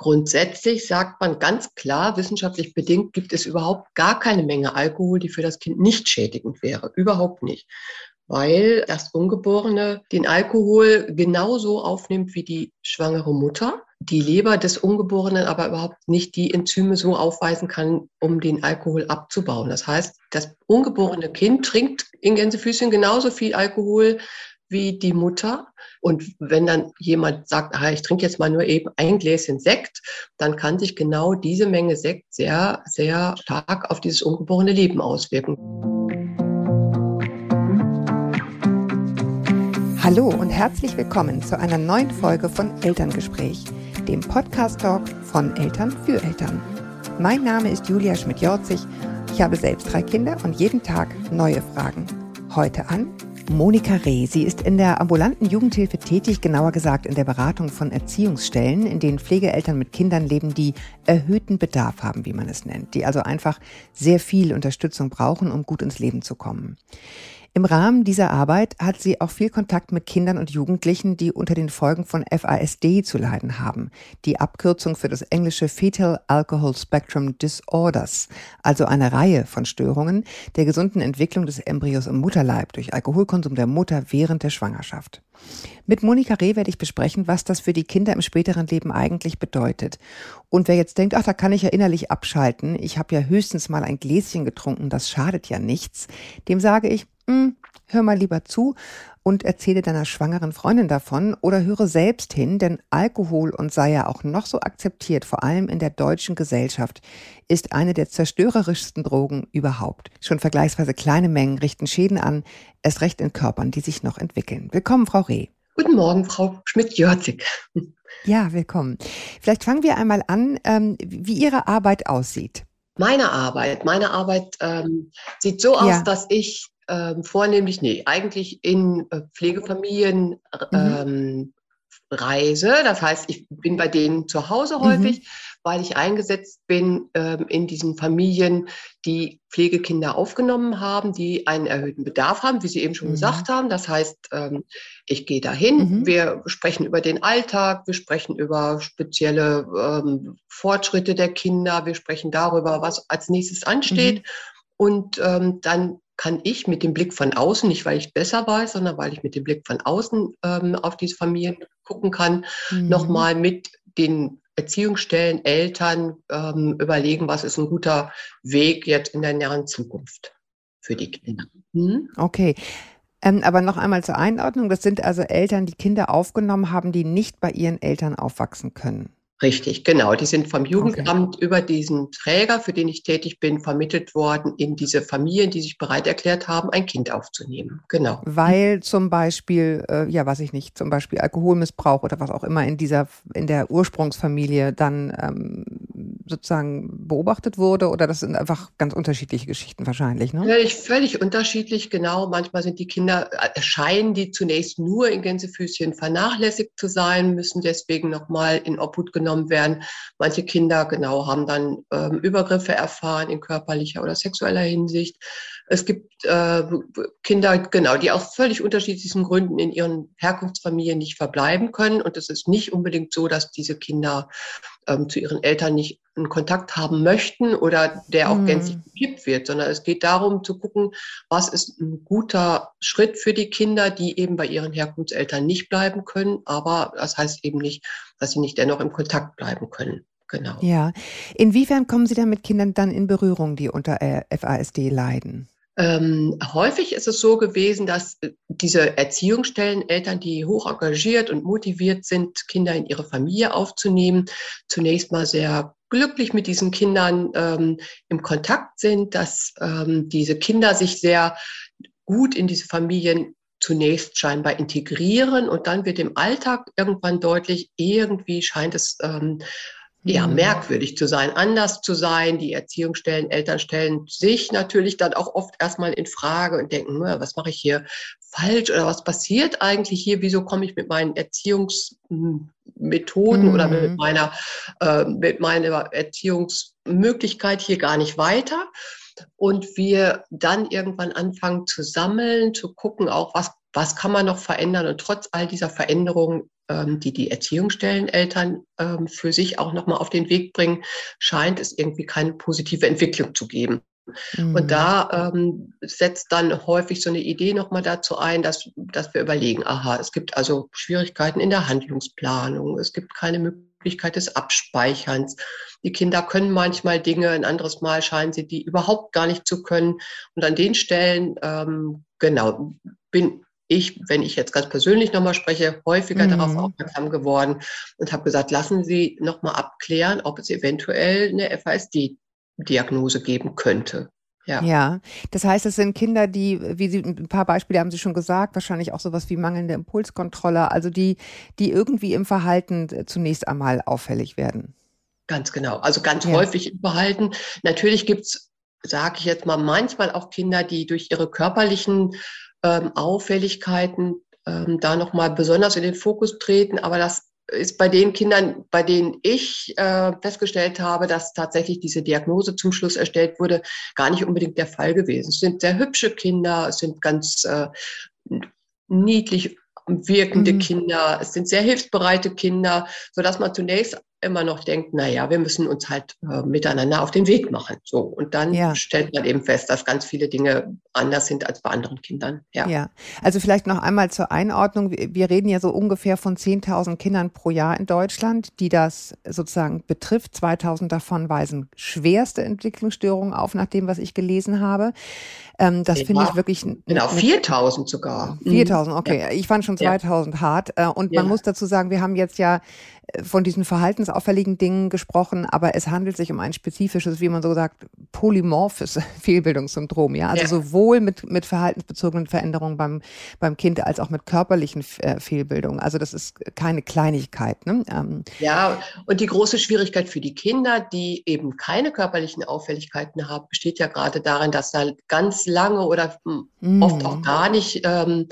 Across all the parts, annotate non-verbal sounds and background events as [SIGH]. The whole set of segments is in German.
Grundsätzlich sagt man ganz klar, wissenschaftlich bedingt gibt es überhaupt gar keine Menge Alkohol, die für das Kind nicht schädigend wäre. Überhaupt nicht. Weil das Ungeborene den Alkohol genauso aufnimmt wie die schwangere Mutter. Die Leber des Ungeborenen aber überhaupt nicht die Enzyme so aufweisen kann, um den Alkohol abzubauen. Das heißt, das ungeborene Kind trinkt in Gänsefüßchen genauso viel Alkohol wie die Mutter. Und wenn dann jemand sagt, ah, ich trinke jetzt mal nur eben ein Gläschen Sekt, dann kann sich genau diese Menge Sekt sehr, sehr stark auf dieses ungeborene Leben auswirken. Hallo und herzlich willkommen zu einer neuen Folge von Elterngespräch, dem Podcast-Talk von Eltern für Eltern. Mein Name ist Julia Schmidt-Jorzig. Ich habe selbst drei Kinder und jeden Tag neue Fragen. Heute an Monika Reh. Sie ist in der ambulanten Jugendhilfe tätig, genauer gesagt in der Beratung von Erziehungsstellen, in denen Pflegeeltern mit Kindern leben, die erhöhten Bedarf haben, wie man es nennt, die also einfach sehr viel Unterstützung brauchen, um gut ins Leben zu kommen. Im Rahmen dieser Arbeit hat sie auch viel Kontakt mit Kindern und Jugendlichen, die unter den Folgen von FASD zu leiden haben, die Abkürzung für das englische Fetal Alcohol Spectrum Disorders, also eine Reihe von Störungen der gesunden Entwicklung des Embryos im Mutterleib durch Alkoholkonsum der Mutter während der Schwangerschaft. Mit Monika Reh werde ich besprechen, was das für die Kinder im späteren Leben eigentlich bedeutet. Und wer jetzt denkt, ach, da kann ich ja innerlich abschalten, ich habe ja höchstens mal ein Gläschen getrunken, das schadet ja nichts, dem sage ich, hm, hör mal lieber zu und erzähle deiner schwangeren Freundin davon oder höre selbst hin, denn Alkohol und sei ja auch noch so akzeptiert, vor allem in der deutschen Gesellschaft, ist eine der zerstörerischsten Drogen überhaupt. Schon vergleichsweise kleine Mengen richten Schäden an, erst recht in Körpern, die sich noch entwickeln. Willkommen, Frau Reh. Guten Morgen, Frau Schmidt-Jörzig. Ja, willkommen. Vielleicht fangen wir einmal an, ähm, wie Ihre Arbeit aussieht. Meine Arbeit, meine Arbeit ähm, sieht so aus, ja. dass ich ähm, vornehmlich, nee, eigentlich in äh, Pflegefamilien mhm. Reise. Das heißt, ich bin bei denen zu Hause häufig, mhm. weil ich eingesetzt bin ähm, in diesen Familien, die Pflegekinder aufgenommen haben, die einen erhöhten Bedarf haben, wie Sie eben schon mhm. gesagt haben. Das heißt, ähm, ich gehe dahin, mhm. wir sprechen über den Alltag, wir sprechen über spezielle ähm, Fortschritte der Kinder, wir sprechen darüber, was als nächstes ansteht. Mhm. Und ähm, dann kann ich mit dem Blick von außen, nicht weil ich besser weiß, sondern weil ich mit dem Blick von außen ähm, auf diese Familien gucken kann, mhm. nochmal mit den Erziehungsstellen, Eltern ähm, überlegen, was ist ein guter Weg jetzt in der näheren Zukunft für die Kinder. Mhm. Okay. Ähm, aber noch einmal zur Einordnung, das sind also Eltern, die Kinder aufgenommen haben, die nicht bei ihren Eltern aufwachsen können. Richtig, genau. Die sind vom Jugendamt okay. über diesen Träger, für den ich tätig bin, vermittelt worden in diese Familien, die sich bereit erklärt haben, ein Kind aufzunehmen. Genau. Weil zum Beispiel, äh, ja, weiß ich nicht, zum Beispiel Alkoholmissbrauch oder was auch immer in dieser, in der Ursprungsfamilie dann ähm, sozusagen beobachtet wurde oder das sind einfach ganz unterschiedliche Geschichten wahrscheinlich, ne? Völlig, völlig unterschiedlich, genau. Manchmal sind die Kinder, erscheinen die zunächst nur in Gänsefüßchen vernachlässigt zu sein, müssen deswegen nochmal in Obhut genommen genommen werden. Manche Kinder, genau, haben dann ähm, Übergriffe erfahren in körperlicher oder sexueller Hinsicht. Es gibt äh, Kinder, genau, die aus völlig unterschiedlichen Gründen in ihren Herkunftsfamilien nicht verbleiben können. Und es ist nicht unbedingt so, dass diese Kinder ähm, zu ihren Eltern nicht einen Kontakt haben möchten oder der auch mhm. gänzlich gekippt wird, sondern es geht darum zu gucken, was ist ein guter Schritt für die Kinder, die eben bei ihren Herkunftseltern nicht bleiben können. Aber das heißt eben nicht, dass sie nicht dennoch im Kontakt bleiben können. Genau. Ja. Inwiefern kommen Sie dann mit Kindern dann in Berührung, die unter äh, FASD leiden? Ähm, häufig ist es so gewesen, dass äh, diese Erziehungsstellen, Eltern, die hoch engagiert und motiviert sind, Kinder in ihre Familie aufzunehmen, zunächst mal sehr glücklich mit diesen Kindern ähm, im Kontakt sind, dass ähm, diese Kinder sich sehr gut in diese Familien zunächst scheinbar integrieren und dann wird im Alltag irgendwann deutlich, irgendwie scheint es ähm, ja, mhm. merkwürdig zu sein, anders zu sein. Die Erziehungsstellen, Eltern stellen sich natürlich dann auch oft erstmal in Frage und denken, was mache ich hier falsch oder was passiert eigentlich hier? Wieso komme ich mit meinen Erziehungsmethoden mhm. oder mit meiner, äh, mit meiner Erziehungsmöglichkeit hier gar nicht weiter? Und wir dann irgendwann anfangen zu sammeln, zu gucken auch, was, was kann man noch verändern und trotz all dieser Veränderungen die die Erziehungsstelleneltern ähm, für sich auch nochmal auf den Weg bringen, scheint es irgendwie keine positive Entwicklung zu geben. Mhm. Und da ähm, setzt dann häufig so eine Idee nochmal dazu ein, dass, dass wir überlegen, aha, es gibt also Schwierigkeiten in der Handlungsplanung, es gibt keine Möglichkeit des Abspeicherns. Die Kinder können manchmal Dinge, ein anderes Mal scheinen sie die überhaupt gar nicht zu können. Und an den Stellen, ähm, genau, bin ich, wenn ich jetzt ganz persönlich nochmal spreche, häufiger mhm. darauf aufmerksam geworden und habe gesagt, lassen Sie nochmal abklären, ob es eventuell eine FASD Diagnose geben könnte. Ja. ja, das heißt, es sind Kinder, die, wie Sie, ein paar Beispiele haben Sie schon gesagt, wahrscheinlich auch sowas wie mangelnde Impulskontrolle, also die, die irgendwie im Verhalten zunächst einmal auffällig werden. Ganz genau, also ganz ja. häufig im Verhalten. Natürlich gibt es, sage ich jetzt mal, manchmal auch Kinder, die durch ihre körperlichen ähm, Auffälligkeiten ähm, da nochmal besonders in den Fokus treten, aber das ist bei den Kindern, bei denen ich äh, festgestellt habe, dass tatsächlich diese Diagnose zum Schluss erstellt wurde, gar nicht unbedingt der Fall gewesen. Es sind sehr hübsche Kinder, es sind ganz äh, niedlich wirkende mhm. Kinder, es sind sehr hilfsbereite Kinder, so dass man zunächst immer noch denkt, na ja, wir müssen uns halt äh, miteinander auf den Weg machen. So und dann ja. stellt man eben fest, dass ganz viele Dinge anders sind als bei anderen Kindern. Ja. ja. Also vielleicht noch einmal zur Einordnung: Wir reden ja so ungefähr von 10.000 Kindern pro Jahr in Deutschland, die das sozusagen betrifft. 2.000 davon weisen schwerste Entwicklungsstörungen auf, nach dem, was ich gelesen habe. Ähm, das finde ich wirklich. Genau, 4.000 sogar. 4.000, mhm. okay. Ich fand schon 2.000 hart. Äh, und man muss dazu sagen, wir haben jetzt ja von diesen verhaltensauffälligen Dingen gesprochen, aber es handelt sich um ein spezifisches, wie man so sagt, polymorphes [LAUGHS] Fehlbildungssyndrom. Ja, also ja. sowohl mit, mit verhaltensbezogenen Veränderungen beim, beim Kind als auch mit körperlichen äh, Fehlbildungen. Also das ist keine Kleinigkeit. Ne? Ähm, ja, und die große Schwierigkeit für die Kinder, die eben keine körperlichen Auffälligkeiten haben, besteht ja gerade darin, dass da ganz lange oder mm. oft auch gar nicht ähm,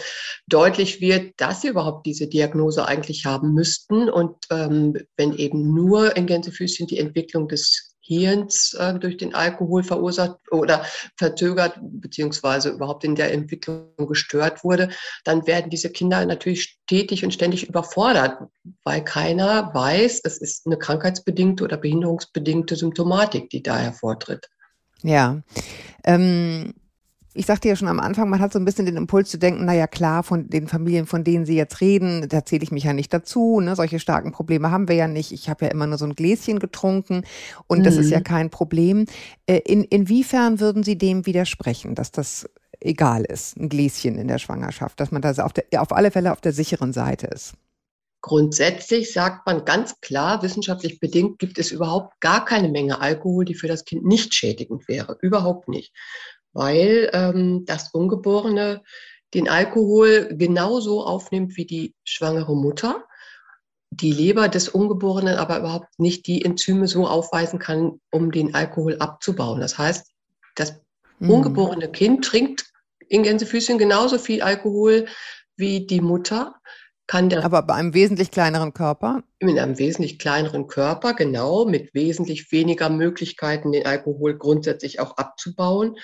deutlich wird, dass sie überhaupt diese Diagnose eigentlich haben müssten und ähm, ähm, wenn eben nur in Gänsefüßchen die Entwicklung des Hirns äh, durch den Alkohol verursacht oder verzögert, beziehungsweise überhaupt in der Entwicklung gestört wurde, dann werden diese Kinder natürlich stetig und ständig überfordert, weil keiner weiß, es ist eine krankheitsbedingte oder behinderungsbedingte Symptomatik, die da hervortritt. Ja. Ähm ich sagte ja schon am Anfang, man hat so ein bisschen den Impuls zu denken, naja klar, von den Familien, von denen Sie jetzt reden, da zähle ich mich ja nicht dazu. Ne? Solche starken Probleme haben wir ja nicht. Ich habe ja immer nur so ein Gläschen getrunken und mhm. das ist ja mhm. kein Problem. Äh, in, inwiefern würden Sie dem widersprechen, dass das egal ist, ein Gläschen in der Schwangerschaft, dass man da auf, der, auf alle Fälle auf der sicheren Seite ist? Grundsätzlich sagt man ganz klar, wissenschaftlich bedingt gibt es überhaupt gar keine Menge Alkohol, die für das Kind nicht schädigend wäre. Überhaupt nicht weil ähm, das Ungeborene den Alkohol genauso aufnimmt wie die schwangere Mutter, die Leber des Ungeborenen aber überhaupt nicht die Enzyme so aufweisen kann, um den Alkohol abzubauen. Das heißt, das mhm. ungeborene Kind trinkt in Gänsefüßchen genauso viel Alkohol wie die Mutter. Kann der aber bei einem wesentlich kleineren Körper? Mit einem wesentlich kleineren Körper, genau, mit wesentlich weniger Möglichkeiten, den Alkohol grundsätzlich auch abzubauen.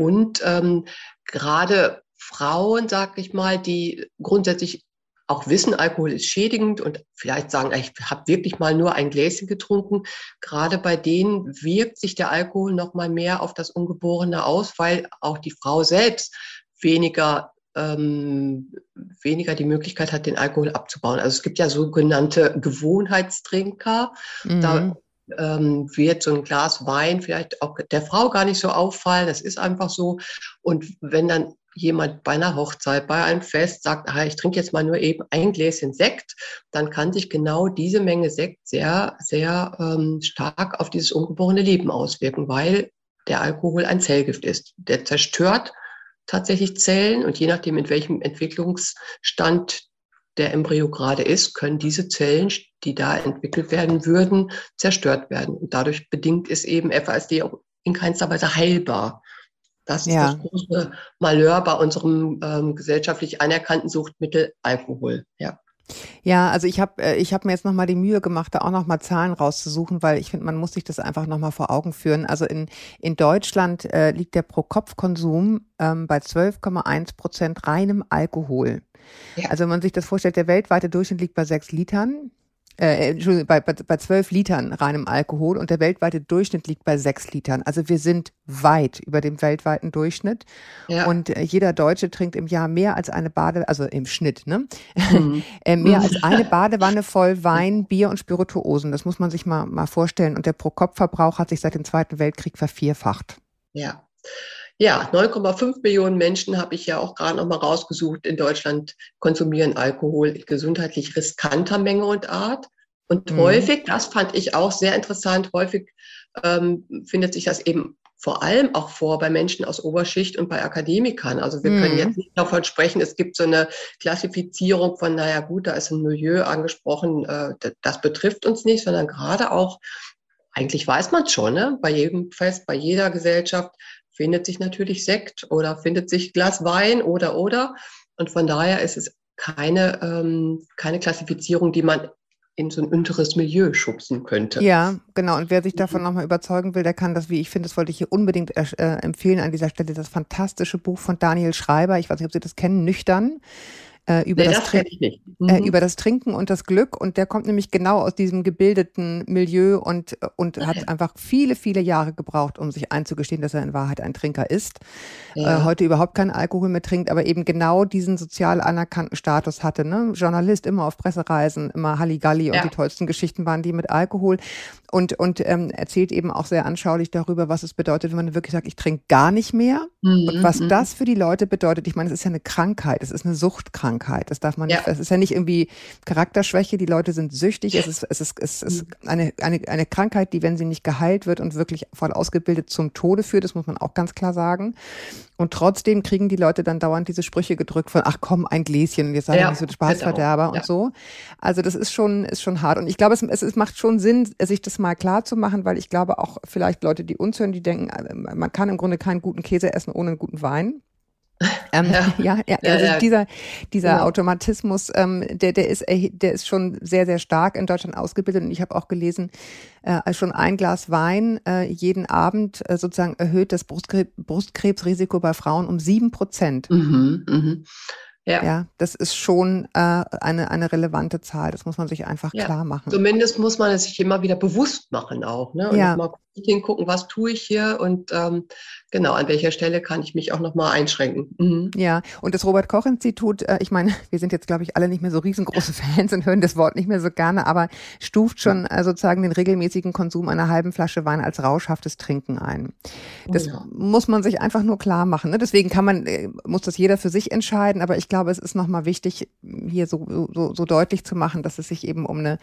Und ähm, gerade Frauen, sag ich mal, die grundsätzlich auch wissen, Alkohol ist schädigend und vielleicht sagen, ich habe wirklich mal nur ein Gläschen getrunken. Gerade bei denen wirkt sich der Alkohol noch mal mehr auf das Ungeborene aus, weil auch die Frau selbst weniger ähm, weniger die Möglichkeit hat, den Alkohol abzubauen. Also es gibt ja sogenannte Gewohnheitstrinker. Mhm. Da ähm, wird so ein Glas Wein vielleicht auch der Frau gar nicht so auffallen. Das ist einfach so. Und wenn dann jemand bei einer Hochzeit, bei einem Fest sagt, ah, ich trinke jetzt mal nur eben ein Gläschen Sekt, dann kann sich genau diese Menge Sekt sehr, sehr ähm, stark auf dieses ungeborene Leben auswirken, weil der Alkohol ein Zellgift ist. Der zerstört tatsächlich Zellen und je nachdem, in welchem Entwicklungsstand der Embryo gerade ist, können diese Zellen, die da entwickelt werden würden, zerstört werden. Und dadurch bedingt ist eben FASD auch in keinster Weise heilbar. Das ist ja. das große Malheur bei unserem ähm, gesellschaftlich anerkannten Suchtmittel Alkohol. Ja. Ja, also ich habe äh, ich hab mir jetzt nochmal die Mühe gemacht, da auch nochmal Zahlen rauszusuchen, weil ich finde, man muss sich das einfach nochmal vor Augen führen. Also in, in Deutschland äh, liegt der Pro-Kopf-Konsum ähm, bei 12,1 Prozent reinem Alkohol. Ja. Also wenn man sich das vorstellt, der weltweite Durchschnitt liegt bei sechs Litern äh, Entschuldigung, bei, bei, bei 12 Litern reinem Alkohol und der weltweite Durchschnitt liegt bei 6 Litern. Also wir sind weit über dem weltweiten Durchschnitt. Ja. Und äh, jeder Deutsche trinkt im Jahr mehr als eine Bade, also im Schnitt, ne? [LAUGHS] Mhm. äh, mehr als eine [LAUGHS] Badewanne voll Wein, Bier und Spirituosen. Das muss man sich mal, mal vorstellen. Und der Pro-Kopf-Verbrauch hat sich seit dem Zweiten Weltkrieg vervierfacht. Ja. Ja, 9,5 Millionen Menschen habe ich ja auch gerade noch mal rausgesucht in Deutschland konsumieren Alkohol in gesundheitlich riskanter Menge und Art. Und mhm. häufig, das fand ich auch sehr interessant, häufig ähm, findet sich das eben vor allem auch vor bei Menschen aus Oberschicht und bei Akademikern. Also wir mhm. können jetzt nicht davon sprechen, es gibt so eine Klassifizierung von, naja gut, da ist ein Milieu angesprochen, äh, das betrifft uns nicht, sondern gerade auch, eigentlich weiß man es schon, ne? bei jedem Fest, bei jeder Gesellschaft findet sich natürlich Sekt oder findet sich Glas Wein oder oder. Und von daher ist es keine, ähm, keine Klassifizierung, die man in so ein unteres Milieu schubsen könnte. Ja, genau. Und wer sich davon nochmal überzeugen will, der kann das, wie ich finde, das wollte ich hier unbedingt äh, empfehlen an dieser Stelle, das fantastische Buch von Daniel Schreiber. Ich weiß nicht, ob Sie das kennen, Nüchtern äh, über, nee, das das äh, mhm. äh, über das Trinken und das Glück. Und der kommt nämlich genau aus diesem gebildeten Milieu und, und okay. hat einfach viele, viele Jahre gebraucht, um sich einzugestehen, dass er in Wahrheit ein Trinker ist. Ja. Äh, heute überhaupt keinen Alkohol mehr trinkt, aber eben genau diesen sozial anerkannten Status hatte. Ne? Journalist, immer auf Pressereisen, immer Halligalli ja. und die tollsten Geschichten waren die mit Alkohol. Und, und ähm, erzählt eben auch sehr anschaulich darüber, was es bedeutet, wenn man wirklich sagt, ich trinke gar nicht mehr. Mhm. Und was mhm. das für die Leute bedeutet. Ich meine, es ist ja eine Krankheit, es ist eine Suchtkrankheit. Krankheit. Das darf man nicht, es ist ja nicht irgendwie Charakterschwäche, die Leute sind süchtig, es ist, es ist, es ist eine, eine, eine Krankheit, die, wenn sie nicht geheilt wird und wirklich voll ausgebildet zum Tode führt, das muss man auch ganz klar sagen. Und trotzdem kriegen die Leute dann dauernd diese Sprüche gedrückt von, ach komm, ein Gläschen, jetzt sei ja, nicht so Spaßverderber genau. und ja. so. Also das ist schon, ist schon hart. Und ich glaube, es, es, es macht schon Sinn, sich das mal klar zu machen, weil ich glaube auch vielleicht Leute, die uns hören, die denken, äh, man kann im Grunde keinen guten Käse essen ohne einen guten Wein. [LAUGHS] Ähm, ja. ja, ja, also ja, dieser, dieser genau. Automatismus, ähm, der, der, ist, der ist schon sehr, sehr stark in Deutschland ausgebildet. Und ich habe auch gelesen, äh, schon ein Glas Wein äh, jeden Abend äh, sozusagen erhöht das Brustkrebs, Brustkrebsrisiko bei Frauen um sieben Prozent. Mhm, mhm. Ja. ja, das ist schon äh, eine, eine relevante Zahl. Das muss man sich einfach ja. klar machen. Zumindest muss man es sich immer wieder bewusst machen auch. Ne? Und ja. mal hingucken, was tue ich hier und ähm, genau, an welcher Stelle kann ich mich auch nochmal einschränken. Mhm. Ja, und das Robert-Koch-Institut, äh, ich meine, [LAUGHS] wir sind jetzt, glaube ich, alle nicht mehr so riesengroße [LAUGHS] Fans und hören das Wort nicht mehr so gerne, aber stuft schon äh, sozusagen den regelmäßigen Konsum einer halben Flasche Wein als rauschhaftes Trinken ein. Das oh ja. muss man sich einfach nur klar machen. Ne? Deswegen kann man, äh, muss das jeder für sich entscheiden, aber ich glaube, es ist nochmal wichtig, hier so, so, so deutlich zu machen, dass es sich eben um eine,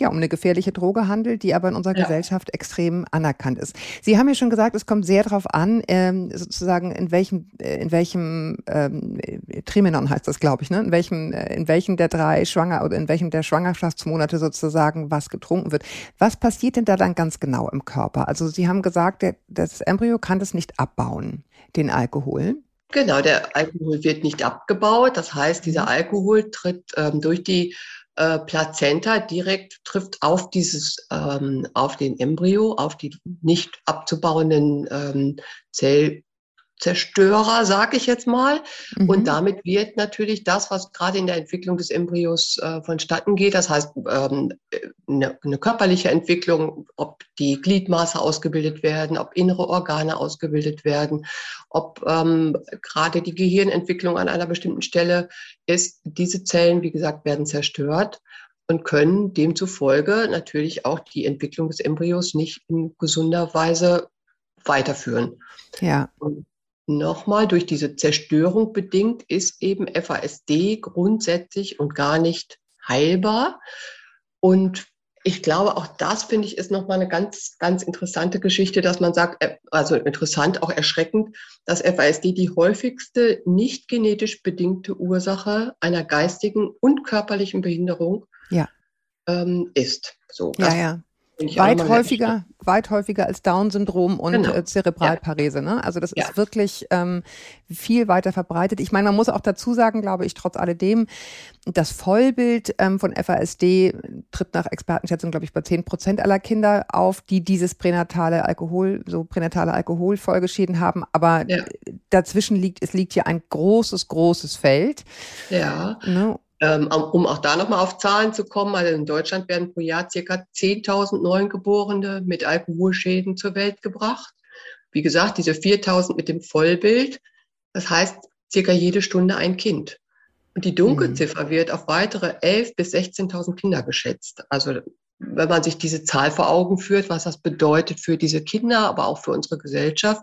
ja, um eine gefährliche Droge handelt, die aber in unserer ja. Gesellschaft extrem anerkannt ist. Sie haben ja schon gesagt, es kommt sehr darauf an, ähm, sozusagen in welchem, äh, in welchem ähm, Trimenon heißt das, glaube ich, ne? In welchem, äh, in welchem der drei Schwanger oder in welchem der Schwangerschaftsmonate sozusagen was getrunken wird. Was passiert denn da dann ganz genau im Körper? Also Sie haben gesagt, der, das Embryo kann das nicht abbauen, den Alkohol. Genau, der Alkohol wird nicht abgebaut. Das heißt, dieser mhm. Alkohol tritt ähm, durch die äh, Plazenta direkt trifft auf dieses, ähm, auf den Embryo, auf die nicht abzubauenden ähm, Zell, Zerstörer, sage ich jetzt mal. Mhm. Und damit wird natürlich das, was gerade in der Entwicklung des Embryos äh, vonstatten geht, das heißt ähm, eine, eine körperliche Entwicklung, ob die Gliedmaße ausgebildet werden, ob innere Organe ausgebildet werden, ob ähm, gerade die Gehirnentwicklung an einer bestimmten Stelle ist. Diese Zellen, wie gesagt, werden zerstört und können demzufolge natürlich auch die Entwicklung des Embryos nicht in gesunder Weise weiterführen. Ja. Und nochmal durch diese Zerstörung bedingt ist eben FASD grundsätzlich und gar nicht heilbar. Und ich glaube, auch das finde ich ist nochmal eine ganz, ganz interessante Geschichte, dass man sagt, äh, also interessant, auch erschreckend, dass FASD die häufigste nicht genetisch bedingte Ursache einer geistigen und körperlichen Behinderung ja. ähm, ist. So, ja, ja. Weit häufiger, weit häufiger als Down-Syndrom und genau. äh, Zerebralparese. Ne? Also das ja. ist wirklich ähm, viel weiter verbreitet. Ich meine, man muss auch dazu sagen, glaube ich, trotz alledem, das Vollbild ähm, von FASD tritt nach Expertenschätzung, glaube ich, bei 10 Prozent aller Kinder auf, die dieses pränatale Alkohol, so pränatale Alkoholfolgeschäden haben. Aber ja. dazwischen liegt, es liegt hier ein großes, großes Feld. Ja. Ne? Ähm, um auch da nochmal auf Zahlen zu kommen, also in Deutschland werden pro Jahr circa 10.000 Neugeborene mit Alkoholschäden zur Welt gebracht. Wie gesagt, diese 4.000 mit dem Vollbild, das heißt circa jede Stunde ein Kind. Und die Dunkelziffer mhm. wird auf weitere 11.000 bis 16.000 Kinder geschätzt. Also wenn man sich diese Zahl vor Augen führt, was das bedeutet für diese Kinder, aber auch für unsere Gesellschaft,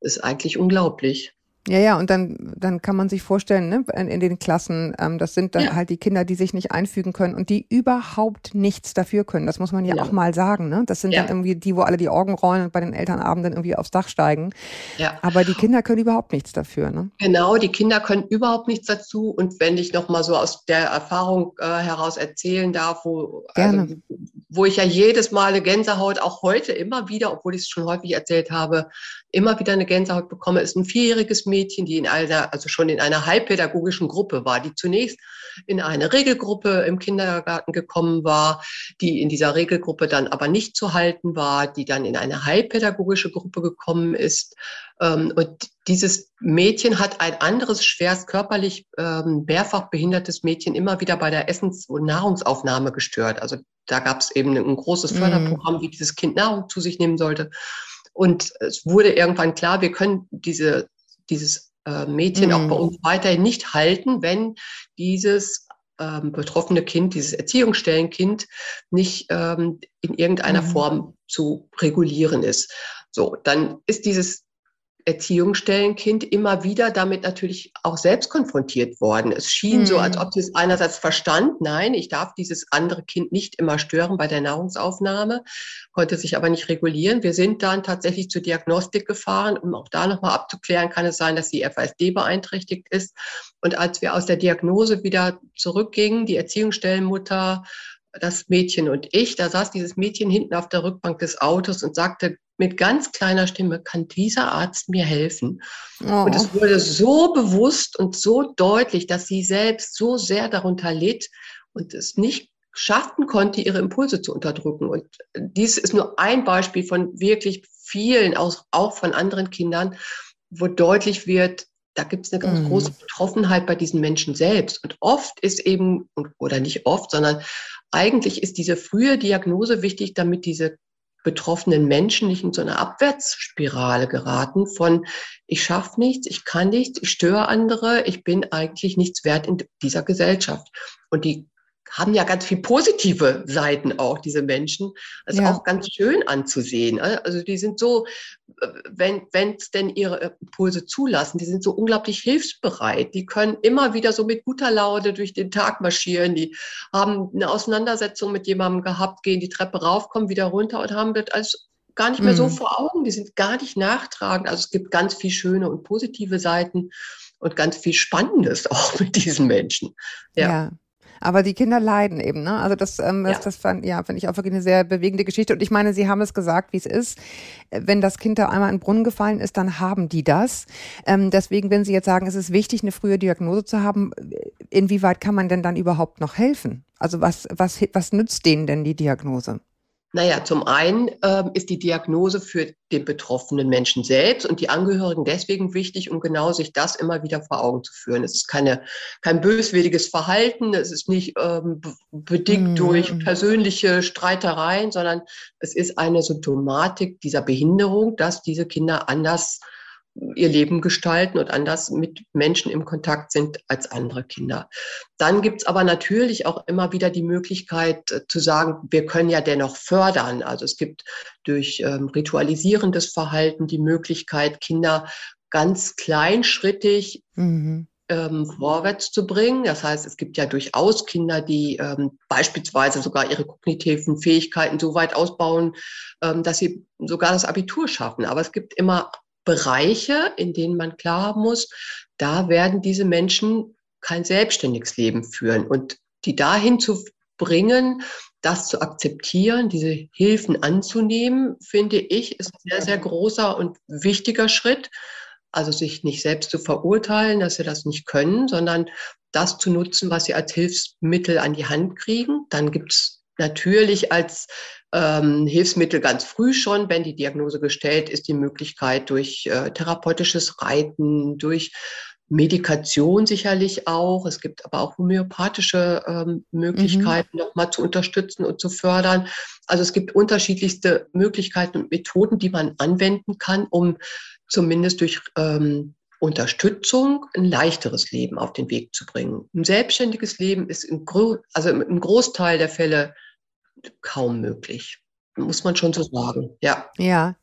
ist eigentlich unglaublich. Ja, ja, und dann, dann kann man sich vorstellen, ne, in, in den Klassen, ähm, das sind dann ja. halt die Kinder, die sich nicht einfügen können und die überhaupt nichts dafür können. Das muss man ja, ja. auch mal sagen. Ne? Das sind ja. dann irgendwie die, wo alle die Augen rollen und bei den Elternabenden irgendwie aufs Dach steigen. Ja. Aber die Kinder können überhaupt nichts dafür. Ne? Genau, die Kinder können überhaupt nichts dazu. Und wenn ich nochmal so aus der Erfahrung äh, heraus erzählen darf, wo, also, wo ich ja jedes Mal eine Gänsehaut, auch heute immer wieder, obwohl ich es schon häufig erzählt habe, immer wieder eine Gänsehaut bekomme, ist ein vierjähriges Mädchen, die in einer, also schon in einer heilpädagogischen Gruppe war, die zunächst in eine Regelgruppe im Kindergarten gekommen war, die in dieser Regelgruppe dann aber nicht zu halten war, die dann in eine heilpädagogische Gruppe gekommen ist. Ähm, und dieses Mädchen hat ein anderes schwerst körperlich ähm, mehrfach behindertes Mädchen immer wieder bei der Essens- und Nahrungsaufnahme gestört. Also da gab es eben ein großes mhm. Förderprogramm, wie dieses Kind Nahrung zu sich nehmen sollte. Und es wurde irgendwann klar, wir können diese, dieses äh, Mädchen mhm. auch bei uns weiterhin nicht halten, wenn dieses ähm, betroffene Kind, dieses Erziehungsstellenkind nicht ähm, in irgendeiner mhm. Form zu regulieren ist. So, dann ist dieses Erziehungsstellenkind immer wieder damit natürlich auch selbst konfrontiert worden. Es schien mhm. so, als ob sie es einerseits verstand, nein, ich darf dieses andere Kind nicht immer stören bei der Nahrungsaufnahme, konnte sich aber nicht regulieren. Wir sind dann tatsächlich zur Diagnostik gefahren, um auch da nochmal abzuklären, kann es sein, dass die FASD beeinträchtigt ist. Und als wir aus der Diagnose wieder zurückgingen, die Erziehungsstellenmutter, das Mädchen und ich, da saß dieses Mädchen hinten auf der Rückbank des Autos und sagte mit ganz kleiner Stimme, kann dieser Arzt mir helfen? Oh. Und es wurde so bewusst und so deutlich, dass sie selbst so sehr darunter litt und es nicht schaffen konnte, ihre Impulse zu unterdrücken. Und dies ist nur ein Beispiel von wirklich vielen, auch von anderen Kindern, wo deutlich wird, da gibt es eine ganz mhm. große Betroffenheit bei diesen Menschen selbst. Und oft ist eben, oder nicht oft, sondern eigentlich ist diese frühe Diagnose wichtig, damit diese betroffenen Menschen nicht in so eine Abwärtsspirale geraten von ich schaffe nichts, ich kann nichts, ich störe andere, ich bin eigentlich nichts wert in dieser Gesellschaft. Und die haben ja ganz viel positive Seiten auch, diese Menschen. Das ist ja. auch ganz schön anzusehen. Ne? Also die sind so, wenn es denn ihre Impulse zulassen, die sind so unglaublich hilfsbereit. Die können immer wieder so mit guter Laune durch den Tag marschieren. Die haben eine Auseinandersetzung mit jemandem gehabt, gehen die Treppe rauf, kommen wieder runter und haben das als gar nicht mehr mhm. so vor Augen. Die sind gar nicht nachtragend. Also es gibt ganz viel schöne und positive Seiten und ganz viel Spannendes [LAUGHS] auch mit diesen Menschen. ja. ja. Aber die Kinder leiden eben, ne? Also das, ähm, das, ja. das fand, ja, finde ich auch wirklich eine sehr bewegende Geschichte. Und ich meine, Sie haben es gesagt, wie es ist. Wenn das Kind da einmal in den Brunnen gefallen ist, dann haben die das. Ähm, deswegen, wenn Sie jetzt sagen, es ist wichtig, eine frühe Diagnose zu haben, inwieweit kann man denn dann überhaupt noch helfen? Also was, was, was nützt denen denn die Diagnose? Naja, zum einen äh, ist die Diagnose für den betroffenen Menschen selbst und die Angehörigen deswegen wichtig, um genau sich das immer wieder vor Augen zu führen. Es ist keine, kein böswilliges Verhalten, es ist nicht ähm, bedingt mhm. durch persönliche Streitereien, sondern es ist eine Symptomatik dieser Behinderung, dass diese Kinder anders ihr Leben gestalten und anders mit Menschen im Kontakt sind als andere Kinder. Dann gibt es aber natürlich auch immer wieder die Möglichkeit äh, zu sagen, wir können ja dennoch fördern. Also es gibt durch ähm, ritualisierendes Verhalten die Möglichkeit, Kinder ganz kleinschrittig mhm. ähm, vorwärts zu bringen. Das heißt, es gibt ja durchaus Kinder, die ähm, beispielsweise sogar ihre kognitiven Fähigkeiten so weit ausbauen, ähm, dass sie sogar das Abitur schaffen. Aber es gibt immer Bereiche, in denen man klar haben muss, da werden diese Menschen kein selbstständiges Leben führen. Und die dahin zu bringen, das zu akzeptieren, diese Hilfen anzunehmen, finde ich, ist ein sehr, sehr großer und wichtiger Schritt. Also sich nicht selbst zu verurteilen, dass sie das nicht können, sondern das zu nutzen, was sie als Hilfsmittel an die Hand kriegen. Dann gibt es natürlich als ähm, Hilfsmittel ganz früh schon, wenn die Diagnose gestellt ist, die Möglichkeit durch äh, therapeutisches Reiten, durch Medikation sicherlich auch. Es gibt aber auch homöopathische ähm, Möglichkeiten, mhm. nochmal zu unterstützen und zu fördern. Also es gibt unterschiedlichste Möglichkeiten und Methoden, die man anwenden kann, um zumindest durch ähm, Unterstützung ein leichteres Leben auf den Weg zu bringen. Ein selbstständiges Leben ist im, Gro also im Großteil der Fälle kaum möglich muss man schon so sagen, ja. Ja,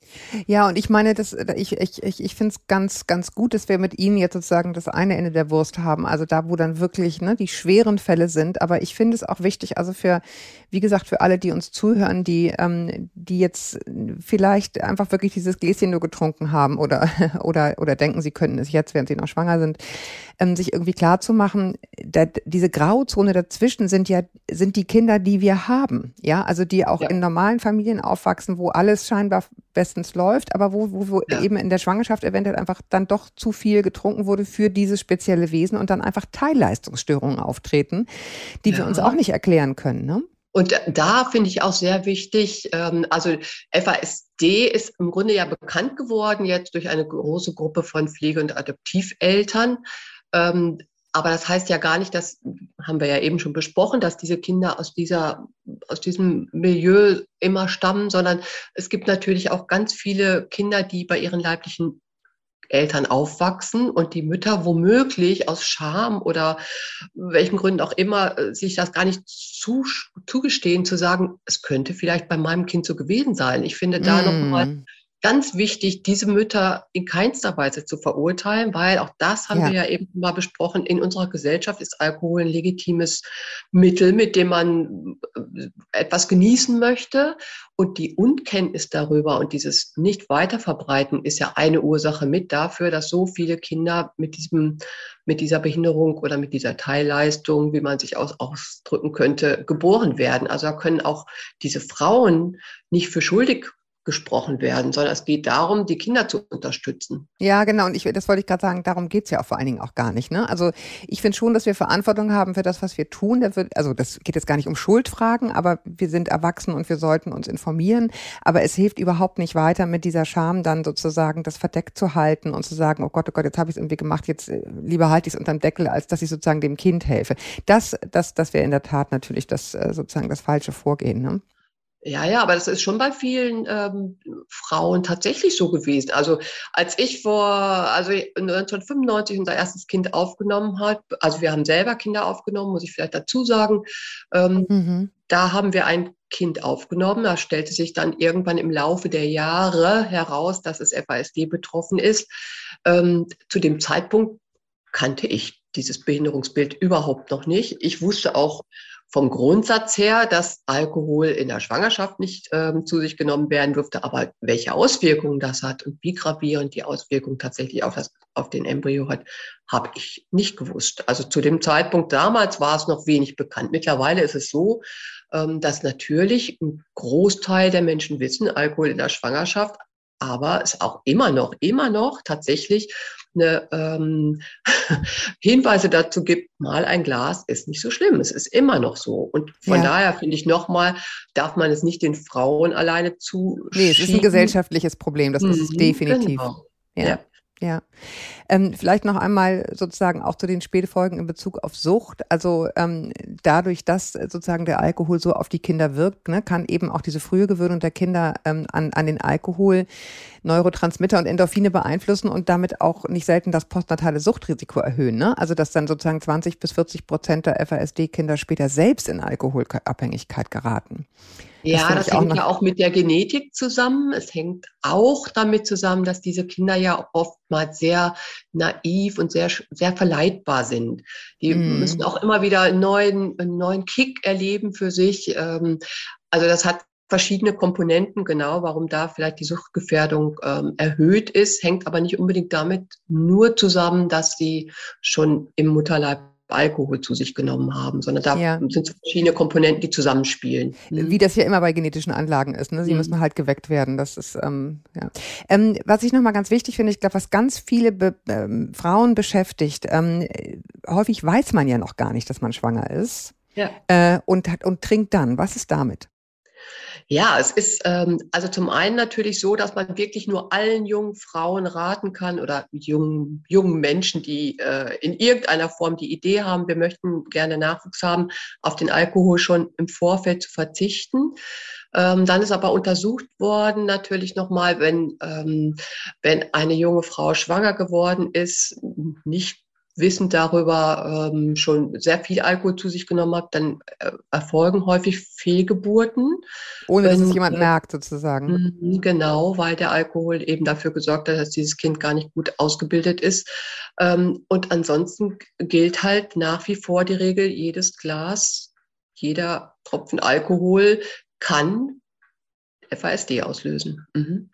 ja, und ich meine, das, ich, ich, ich, finde es ganz, ganz gut, dass wir mit Ihnen jetzt sozusagen das eine Ende der Wurst haben, also da, wo dann wirklich ne, die schweren Fälle sind. Aber ich finde es auch wichtig, also für, wie gesagt, für alle, die uns zuhören, die, ähm, die jetzt vielleicht einfach wirklich dieses Gläschen nur getrunken haben oder, [LAUGHS] oder, oder denken, sie könnten es jetzt, während sie noch schwanger sind, ähm, sich irgendwie klar zu machen, da, diese Grauzone dazwischen sind ja, sind die Kinder, die wir haben. Ja, also die auch ja. in normalen Familien aufwachsen, wo alles scheinbar bestens läuft, aber wo, wo, wo ja. eben in der Schwangerschaft eventuell einfach dann doch zu viel getrunken wurde für dieses spezielle Wesen und dann einfach Teilleistungsstörungen auftreten, die ja. wir uns auch nicht erklären können. Ne? Und da finde ich auch sehr wichtig, ähm, also FASD ist im Grunde ja bekannt geworden jetzt durch eine große Gruppe von Pflege- und Adoptiveltern. Ähm, aber das heißt ja gar nicht, das haben wir ja eben schon besprochen, dass diese Kinder aus dieser, aus diesem Milieu immer stammen, sondern es gibt natürlich auch ganz viele Kinder, die bei ihren leiblichen Eltern aufwachsen und die Mütter womöglich aus Scham oder welchen Gründen auch immer äh, sich das gar nicht zu, zugestehen, zu sagen, es könnte vielleicht bei meinem Kind so gewesen sein. Ich finde da mm. nochmal ganz wichtig, diese Mütter in keinster Weise zu verurteilen, weil auch das haben ja. wir ja eben mal besprochen. In unserer Gesellschaft ist Alkohol ein legitimes Mittel, mit dem man äh, etwas genießen möchte. Und die Unkenntnis darüber und dieses nicht weiterverbreiten ist ja eine Ursache mit dafür, dass so viele Kinder mit diesem, mit dieser Behinderung oder mit dieser Teilleistung, wie man sich aus, ausdrücken könnte, geboren werden. Also da können auch diese Frauen nicht für schuldig gesprochen werden, sondern es geht darum, die Kinder zu unterstützen. Ja, genau. Und ich, das wollte ich gerade sagen, darum geht es ja auch vor allen Dingen auch gar nicht. Ne? Also ich finde schon, dass wir Verantwortung haben für das, was wir tun. Also das geht jetzt gar nicht um Schuldfragen, aber wir sind erwachsen und wir sollten uns informieren. Aber es hilft überhaupt nicht weiter, mit dieser Scham dann sozusagen das verdeckt zu halten und zu sagen, oh Gott, oh Gott, jetzt habe ich es irgendwie gemacht, jetzt äh, lieber halte ich es unterm Deckel, als dass ich sozusagen dem Kind helfe. Das, das, das wäre in der Tat natürlich das äh, sozusagen das falsche Vorgehen. Ne? Ja, ja, aber das ist schon bei vielen ähm, Frauen tatsächlich so gewesen. Also als ich vor, also 1995 unser erstes Kind aufgenommen hat, also wir haben selber Kinder aufgenommen, muss ich vielleicht dazu sagen, ähm, mhm. da haben wir ein Kind aufgenommen. Da stellte sich dann irgendwann im Laufe der Jahre heraus, dass es FASD betroffen ist. Ähm, zu dem Zeitpunkt kannte ich dieses Behinderungsbild überhaupt noch nicht. Ich wusste auch vom Grundsatz her, dass Alkohol in der Schwangerschaft nicht ähm, zu sich genommen werden dürfte, aber welche Auswirkungen das hat und wie gravierend die Auswirkungen tatsächlich auf, das, auf den Embryo hat, habe ich nicht gewusst. Also zu dem Zeitpunkt damals war es noch wenig bekannt. Mittlerweile ist es so, ähm, dass natürlich ein Großteil der Menschen wissen, Alkohol in der Schwangerschaft aber es auch immer noch, immer noch tatsächlich eine, ähm, [LAUGHS] Hinweise dazu gibt, mal ein Glas ist nicht so schlimm. Es ist immer noch so. Und von ja. daher finde ich nochmal, darf man es nicht den Frauen alleine zu. Nee, es ist ein gesellschaftliches Problem, das mhm, ist es definitiv. Genau. Ja. ja. Ja, ähm, vielleicht noch einmal sozusagen auch zu den Spätfolgen in Bezug auf Sucht. Also ähm, dadurch, dass sozusagen der Alkohol so auf die Kinder wirkt, ne, kann eben auch diese frühe Gewöhnung der Kinder ähm, an, an den Alkohol Neurotransmitter und Endorphine beeinflussen und damit auch nicht selten das postnatale Suchtrisiko erhöhen. Ne? Also dass dann sozusagen 20 bis 40 Prozent der FASD-Kinder später selbst in Alkoholabhängigkeit geraten. Ja, das, das hängt ja auch mit der Genetik zusammen. Es hängt auch damit zusammen, dass diese Kinder ja oftmals sehr naiv und sehr, sehr verleitbar sind. Die mm. müssen auch immer wieder einen neuen, einen neuen Kick erleben für sich. Ähm, also das hat verschiedene Komponenten, genau, warum da vielleicht die Suchtgefährdung ähm, erhöht ist, hängt aber nicht unbedingt damit nur zusammen, dass sie schon im Mutterleib Alkohol zu sich genommen haben, sondern da ja. sind verschiedene Komponenten, die zusammenspielen. Wie das ja immer bei genetischen Anlagen ist. Ne? Sie mhm. müssen halt geweckt werden. Das ist ähm, ja. Ähm, was ich nochmal ganz wichtig finde, ich glaube, was ganz viele Be ähm, Frauen beschäftigt, ähm, häufig weiß man ja noch gar nicht, dass man schwanger ist. Ja. Äh, und, und trinkt dann. Was ist damit? Ja, es ist ähm, also zum einen natürlich so, dass man wirklich nur allen jungen Frauen raten kann oder jungen, jungen Menschen, die äh, in irgendeiner Form die Idee haben, wir möchten gerne Nachwuchs haben, auf den Alkohol schon im Vorfeld zu verzichten. Ähm, dann ist aber untersucht worden natürlich nochmal, wenn, ähm, wenn eine junge Frau schwanger geworden ist, nicht wissend darüber ähm, schon sehr viel Alkohol zu sich genommen hat, dann äh, erfolgen häufig Fehlgeburten. Ohne dass es jemand äh, merkt, sozusagen. Mhm, genau, weil der Alkohol eben dafür gesorgt hat, dass dieses Kind gar nicht gut ausgebildet ist. Ähm, und ansonsten gilt halt nach wie vor die Regel, jedes Glas, jeder Tropfen Alkohol kann FASD auslösen. Mhm.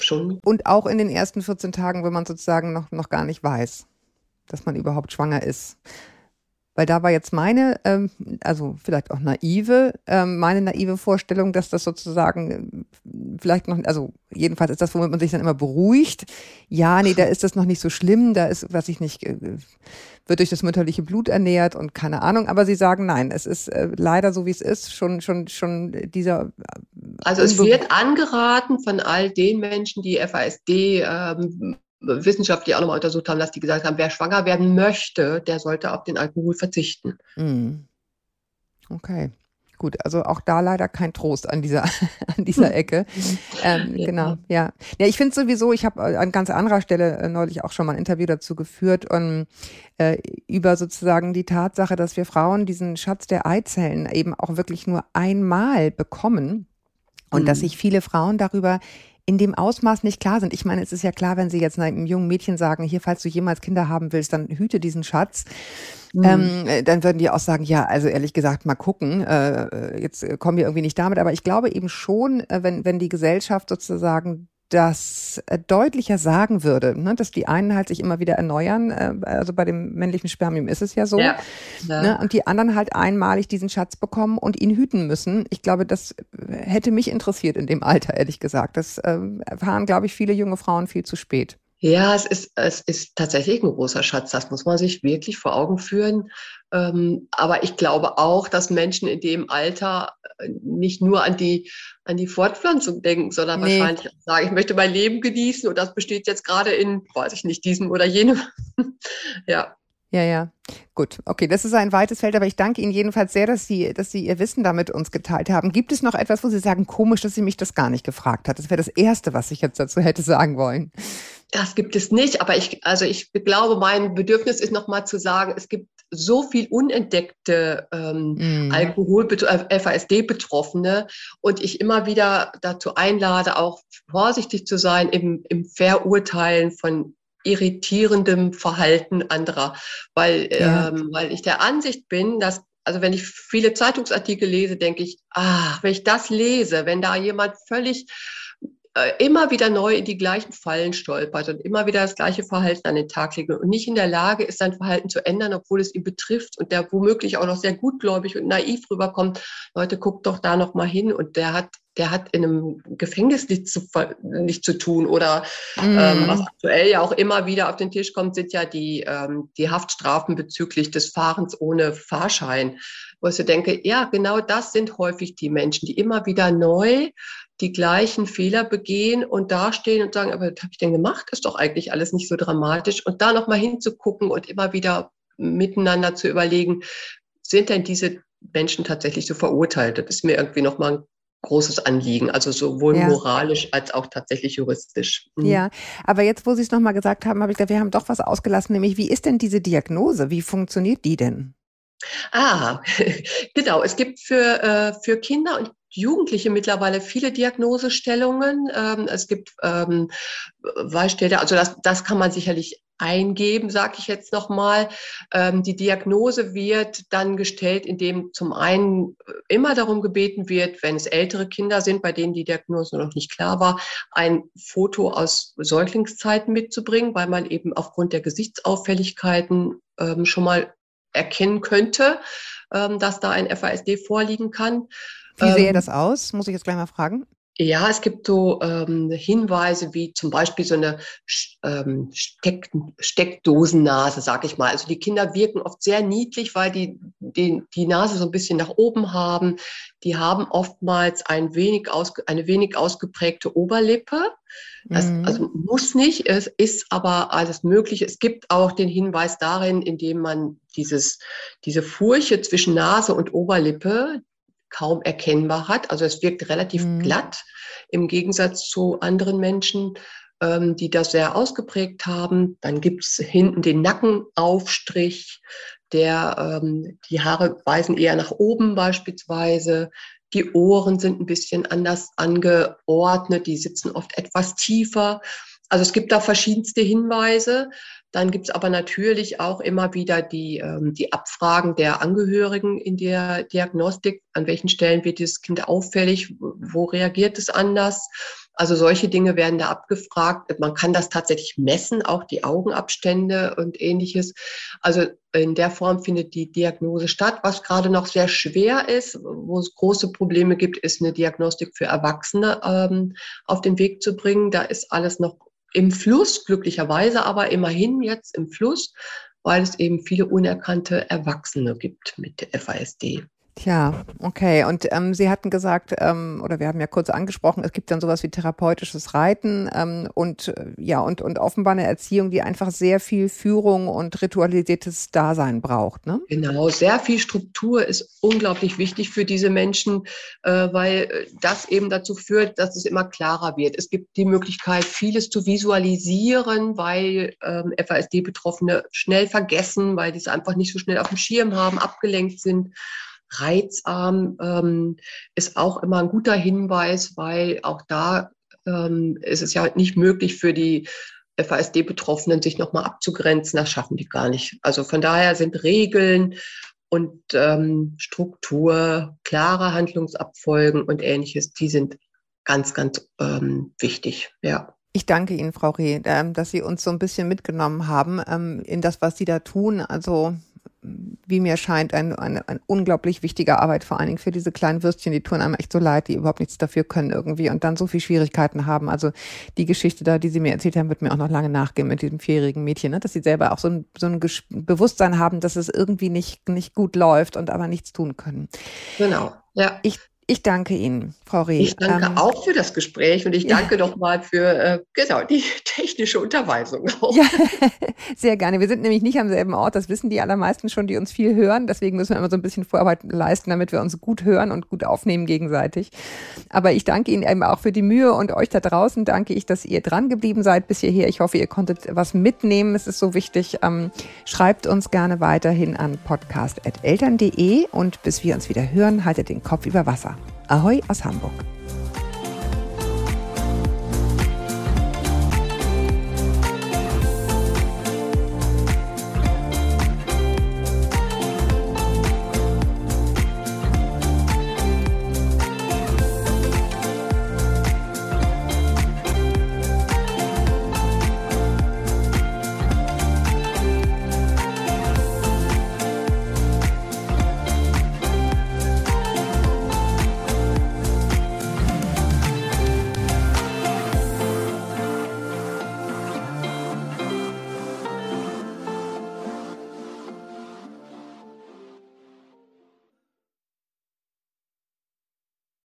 Schon. Und auch in den ersten 14 Tagen, wenn man sozusagen noch, noch gar nicht weiß dass man überhaupt schwanger ist. Weil da war jetzt meine, ähm, also vielleicht auch naive, ähm, meine naive Vorstellung, dass das sozusagen äh, vielleicht noch, also jedenfalls ist das, womit man sich dann immer beruhigt. Ja, nee, da ist das noch nicht so schlimm, da ist, was ich nicht, äh, wird durch das mütterliche Blut ernährt und keine Ahnung. Aber sie sagen, nein, es ist äh, leider so, wie es ist, schon, schon, schon dieser. Äh, also es wird angeraten von all den Menschen, die FASD ähm, wissenschaftlich auch nochmal untersucht haben, dass die gesagt haben, wer schwanger werden möchte, der sollte auf den Alkohol verzichten. Mhm. Okay. Gut, also auch da leider kein Trost an dieser, [LAUGHS] an dieser [LAUGHS] Ecke. Ähm, ja. Genau, ja. Ja, ich finde sowieso, ich habe an ganz anderer Stelle äh, neulich auch schon mal ein Interview dazu geführt und äh, über sozusagen die Tatsache, dass wir Frauen diesen Schatz der Eizellen eben auch wirklich nur einmal bekommen und mhm. dass sich viele Frauen darüber in dem Ausmaß nicht klar sind. Ich meine, es ist ja klar, wenn Sie jetzt einem jungen Mädchen sagen, hier, falls du jemals Kinder haben willst, dann hüte diesen Schatz. Mhm. Ähm, äh, dann würden die auch sagen, ja, also ehrlich gesagt, mal gucken, äh, jetzt kommen wir irgendwie nicht damit. Aber ich glaube eben schon, äh, wenn, wenn die Gesellschaft sozusagen das äh, deutlicher sagen würde, ne, dass die einen halt sich immer wieder erneuern, äh, also bei dem männlichen Spermium ist es ja so, ja, ja. Ne, und die anderen halt einmalig diesen Schatz bekommen und ihn hüten müssen. Ich glaube, das hätte mich interessiert in dem Alter, ehrlich gesagt. Das äh, erfahren, glaube ich, viele junge Frauen viel zu spät. Ja, es ist, es ist tatsächlich ein großer Schatz. Das muss man sich wirklich vor Augen führen. Ähm, aber ich glaube auch, dass Menschen in dem Alter äh, nicht nur an die, an die Fortpflanzung denken, sondern nee. wahrscheinlich sagen, ich möchte mein Leben genießen und das besteht jetzt gerade in, weiß ich nicht, diesem oder jenem. [LAUGHS] ja. Ja, ja. Gut, okay, das ist ein weites Feld, aber ich danke Ihnen jedenfalls sehr, dass Sie, dass Sie Ihr Wissen da mit uns geteilt haben. Gibt es noch etwas, wo Sie sagen, komisch, dass Sie mich das gar nicht gefragt hat? Das wäre das Erste, was ich jetzt dazu hätte sagen wollen. Das gibt es nicht, aber ich, also ich glaube, mein Bedürfnis ist nochmal zu sagen, es gibt so viel unentdeckte ähm, mm. Alkohol, äh, FASD-Betroffene und ich immer wieder dazu einlade, auch vorsichtig zu sein im, im Verurteilen von irritierendem Verhalten anderer, weil, ja. ähm, weil ich der Ansicht bin, dass also wenn ich viele Zeitungsartikel lese, denke ich, ah, wenn ich das lese, wenn da jemand völlig immer wieder neu in die gleichen Fallen stolpert und immer wieder das gleiche Verhalten an den Tag legt und nicht in der Lage ist, sein Verhalten zu ändern, obwohl es ihn betrifft und der womöglich auch noch sehr gutgläubig und naiv rüberkommt. Leute, guckt doch da noch mal hin und der hat der hat in einem Gefängnis nichts zu, nicht zu tun. Oder mm. ähm, was aktuell ja auch immer wieder auf den Tisch kommt, sind ja die, ähm, die Haftstrafen bezüglich des Fahrens ohne Fahrschein. Wo ich so denke, ja, genau das sind häufig die Menschen, die immer wieder neu die gleichen Fehler begehen und dastehen und sagen, aber was habe ich denn gemacht? Das ist doch eigentlich alles nicht so dramatisch. Und da nochmal hinzugucken und immer wieder miteinander zu überlegen, sind denn diese Menschen tatsächlich so verurteilt? Das ist mir irgendwie nochmal ein großes Anliegen, also sowohl ja. moralisch als auch tatsächlich juristisch. Mhm. Ja, aber jetzt, wo Sie es nochmal gesagt haben, habe ich gedacht, wir haben doch was ausgelassen, nämlich wie ist denn diese Diagnose? Wie funktioniert die denn? Ah, [LAUGHS] genau. Es gibt für, äh, für Kinder und Jugendliche mittlerweile viele Diagnosestellungen. Ähm, es gibt ähm, Wahlstätte, also das, das kann man sicherlich eingeben, sage ich jetzt nochmal. Ähm, die Diagnose wird dann gestellt, indem zum einen immer darum gebeten wird, wenn es ältere Kinder sind, bei denen die Diagnose noch nicht klar war, ein Foto aus Säuglingszeiten mitzubringen, weil man eben aufgrund der Gesichtsauffälligkeiten ähm, schon mal erkennen könnte, ähm, dass da ein FASD vorliegen kann. Wie sähe ähm, das aus? Muss ich jetzt gleich mal fragen. Ja, es gibt so ähm, Hinweise wie zum Beispiel so eine ähm, Steck Steckdosennase, sag ich mal. Also die Kinder wirken oft sehr niedlich, weil die, die die Nase so ein bisschen nach oben haben. Die haben oftmals ein wenig ausge, eine wenig ausgeprägte Oberlippe. Das, mhm. Also muss nicht, es ist aber alles möglich. Es gibt auch den Hinweis darin, indem man dieses, diese Furche zwischen Nase und Oberlippe, kaum erkennbar hat. Also es wirkt relativ mhm. glatt im Gegensatz zu anderen Menschen, ähm, die das sehr ausgeprägt haben. Dann gibt's hinten den Nackenaufstrich, der ähm, die Haare weisen eher nach oben beispielsweise. Die Ohren sind ein bisschen anders angeordnet, die sitzen oft etwas tiefer. Also es gibt da verschiedenste Hinweise. Dann gibt es aber natürlich auch immer wieder die, ähm, die Abfragen der Angehörigen in der Diagnostik. An welchen Stellen wird dieses Kind auffällig? Wo reagiert es anders? Also solche Dinge werden da abgefragt. Man kann das tatsächlich messen, auch die Augenabstände und ähnliches. Also in der Form findet die Diagnose statt. Was gerade noch sehr schwer ist, wo es große Probleme gibt, ist eine Diagnostik für Erwachsene ähm, auf den Weg zu bringen. Da ist alles noch im Fluss, glücklicherweise aber immerhin jetzt im Fluss, weil es eben viele unerkannte Erwachsene gibt mit FASD. Tja, okay. Und ähm, Sie hatten gesagt, ähm, oder wir haben ja kurz angesprochen, es gibt dann sowas wie therapeutisches Reiten ähm, und äh, ja und und offenbar eine Erziehung, die einfach sehr viel Führung und ritualisiertes Dasein braucht. Ne? Genau, sehr viel Struktur ist unglaublich wichtig für diese Menschen, äh, weil äh, das eben dazu führt, dass es immer klarer wird. Es gibt die Möglichkeit, vieles zu visualisieren, weil ähm, FASD-Betroffene schnell vergessen, weil die es einfach nicht so schnell auf dem Schirm haben, abgelenkt sind reizarm ähm, ist auch immer ein guter Hinweis, weil auch da ähm, ist es ja nicht möglich für die FASD-Betroffenen, sich nochmal abzugrenzen. Das schaffen die gar nicht. Also von daher sind Regeln und ähm, Struktur, klare Handlungsabfolgen und ähnliches, die sind ganz, ganz ähm, wichtig. Ja. Ich danke Ihnen, Frau Reh, ähm, dass Sie uns so ein bisschen mitgenommen haben ähm, in das, was Sie da tun. Also wie mir scheint, eine, eine, eine unglaublich wichtige Arbeit, vor allen Dingen für diese kleinen Würstchen, die tun einem echt so leid, die überhaupt nichts dafür können irgendwie und dann so viel Schwierigkeiten haben. Also die Geschichte da, die Sie mir erzählt haben, wird mir auch noch lange nachgehen mit diesem vierjährigen Mädchen, ne? dass sie selber auch so ein, so ein Bewusstsein haben, dass es irgendwie nicht, nicht gut läuft und aber nichts tun können. Genau. Ja. Ich ich danke Ihnen, Frau Reh. Ich danke ähm, auch für das Gespräch und ich [LAUGHS] danke ja. nochmal für äh, genau, die [LAUGHS] technische Unterweisung auch. Ja, [LAUGHS] sehr gerne. Wir sind nämlich nicht am selben Ort, das wissen die allermeisten schon, die uns viel hören. Deswegen müssen wir immer so ein bisschen Vorarbeit leisten, damit wir uns gut hören und gut aufnehmen gegenseitig. Aber ich danke Ihnen eben auch für die Mühe und euch da draußen danke ich, dass ihr dran geblieben seid bis hierher. Ich hoffe, ihr konntet was mitnehmen. Es ist so wichtig. Ähm, schreibt uns gerne weiterhin an podcast.eltern.de und bis wir uns wieder hören, haltet den Kopf über Wasser. Ahoj a z Hamburg.